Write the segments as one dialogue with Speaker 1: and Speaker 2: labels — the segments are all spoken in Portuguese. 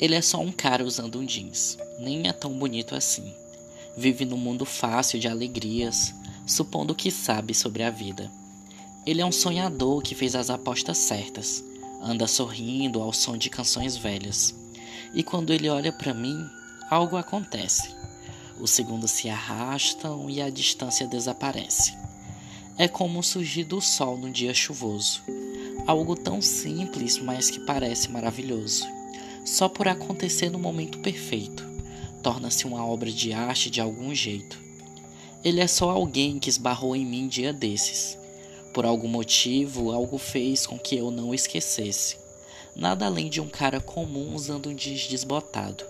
Speaker 1: Ele é só um cara usando um jeans, nem é tão bonito assim. Vive num mundo fácil de alegrias, supondo que sabe sobre a vida. Ele é um sonhador que fez as apostas certas, anda sorrindo ao som de canções velhas. E quando ele olha para mim, algo acontece. Os segundos se arrastam e a distância desaparece. É como surgir do sol num dia chuvoso. Algo tão simples, mas que parece maravilhoso. Só por acontecer no momento perfeito, torna-se uma obra de arte de algum jeito. Ele é só alguém que esbarrou em mim dia desses. Por algum motivo, algo fez com que eu não o esquecesse. Nada além de um cara comum usando um jeans desbotado,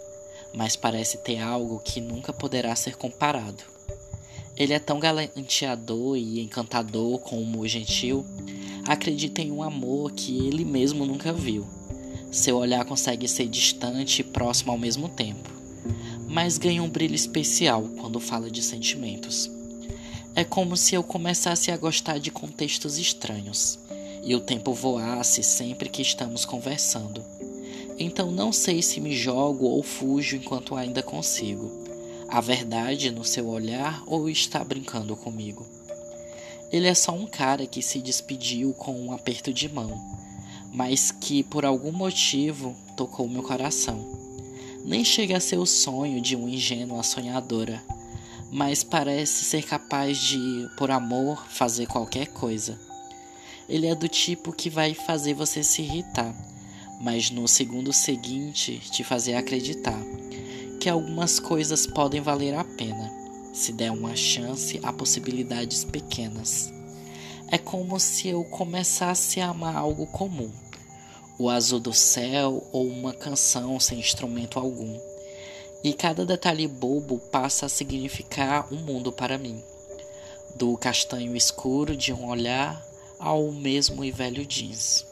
Speaker 1: mas parece ter algo que nunca poderá ser comparado. Ele é tão galanteador e encantador como gentil, acredita em um amor que ele mesmo nunca viu. Seu olhar consegue ser distante e próximo ao mesmo tempo, mas ganha um brilho especial quando fala de sentimentos. É como se eu começasse a gostar de contextos estranhos e o tempo voasse sempre que estamos conversando. Então não sei se me jogo ou fujo enquanto ainda consigo a verdade no seu olhar ou está brincando comigo? Ele é só um cara que se despediu com um aperto de mão, mas que por algum motivo tocou meu coração. Nem chega a ser o sonho de uma ingênua sonhadora, mas parece ser capaz de, por amor, fazer qualquer coisa. Ele é do tipo que vai fazer você se irritar, mas no segundo seguinte te fazer acreditar que algumas coisas podem valer a pena se der uma chance a possibilidades pequenas. É como se eu começasse a amar algo comum, o azul do céu ou uma canção sem instrumento algum. E cada detalhe bobo passa a significar um mundo para mim. Do castanho escuro de um olhar ao mesmo e velho jeans.